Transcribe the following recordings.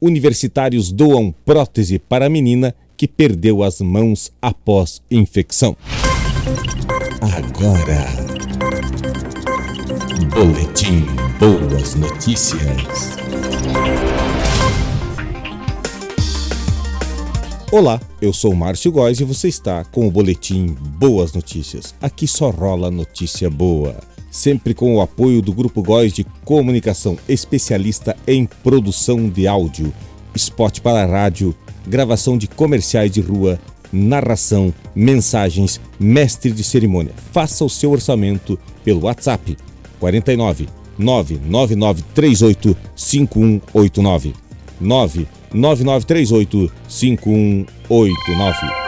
Universitários doam prótese para a menina que perdeu as mãos após infecção. Agora, Boletim Boas Notícias. Olá, eu sou Márcio Góes e você está com o Boletim Boas Notícias. Aqui só rola notícia boa sempre com o apoio do Grupo Góis de Comunicação, especialista em produção de áudio, spot para rádio, gravação de comerciais de rua, narração, mensagens, mestre de cerimônia. Faça o seu orçamento pelo WhatsApp 49 99938 5189 99938 5189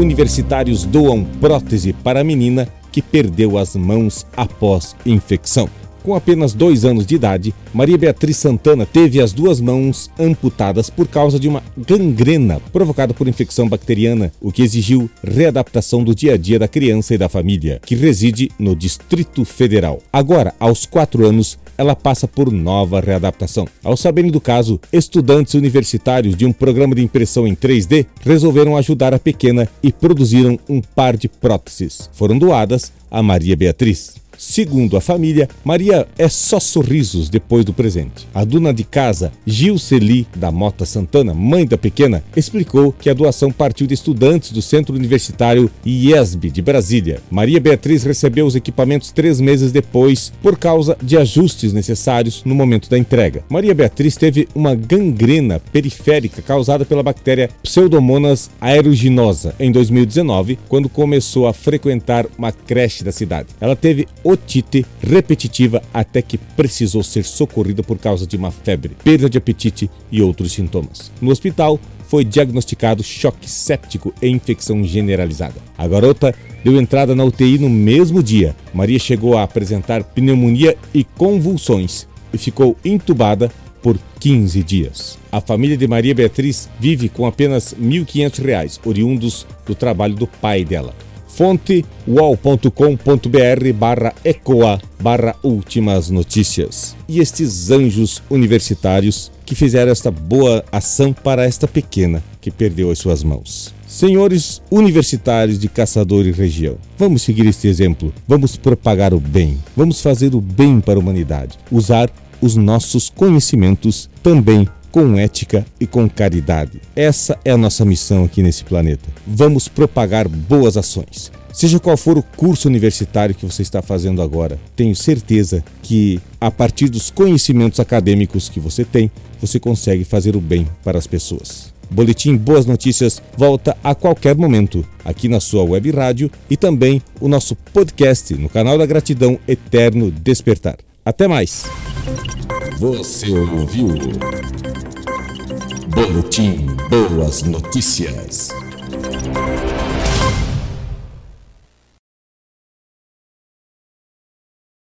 Universitários doam prótese para a menina que perdeu as mãos após infecção. Com apenas dois anos de idade, Maria Beatriz Santana teve as duas mãos amputadas por causa de uma gangrena provocada por infecção bacteriana, o que exigiu readaptação do dia a dia da criança e da família, que reside no Distrito Federal. Agora, aos quatro anos, ela passa por nova readaptação. Ao saberem do caso, estudantes universitários de um programa de impressão em 3D resolveram ajudar a pequena e produziram um par de próteses. Foram doadas a Maria Beatriz. Segundo a família, Maria é só sorrisos depois do presente. A dona de casa, Gilceli da Mota Santana, mãe da pequena, explicou que a doação partiu de estudantes do Centro Universitário IESB de Brasília. Maria Beatriz recebeu os equipamentos três meses depois por causa de ajustes necessários no momento da entrega. Maria Beatriz teve uma gangrena periférica causada pela bactéria Pseudomonas aeruginosa em 2019, quando começou a frequentar uma creche da cidade. Ela teve otite repetitiva até que precisou ser socorrida por causa de uma febre, perda de apetite e outros sintomas. No hospital, foi diagnosticado choque séptico e infecção generalizada. A garota deu entrada na UTI no mesmo dia. Maria chegou a apresentar pneumonia e convulsões e ficou entubada por 15 dias. A família de Maria Beatriz vive com apenas R$ 1.500, oriundos do trabalho do pai dela. Fonte uol.com.br barra ecoa barra últimas notícias. E estes anjos universitários que fizeram esta boa ação para esta pequena que perdeu as suas mãos. Senhores universitários de Caçador e região, vamos seguir este exemplo, vamos propagar o bem, vamos fazer o bem para a humanidade, usar os nossos conhecimentos também com ética e com caridade. Essa é a nossa missão aqui nesse planeta. Vamos propagar boas ações. Seja qual for o curso universitário que você está fazendo agora, tenho certeza que, a partir dos conhecimentos acadêmicos que você tem, você consegue fazer o bem para as pessoas. Boletim Boas Notícias volta a qualquer momento aqui na sua web rádio e também o nosso podcast no canal da Gratidão Eterno Despertar. Até mais! Você ouviu? Boletim Boas Notícias.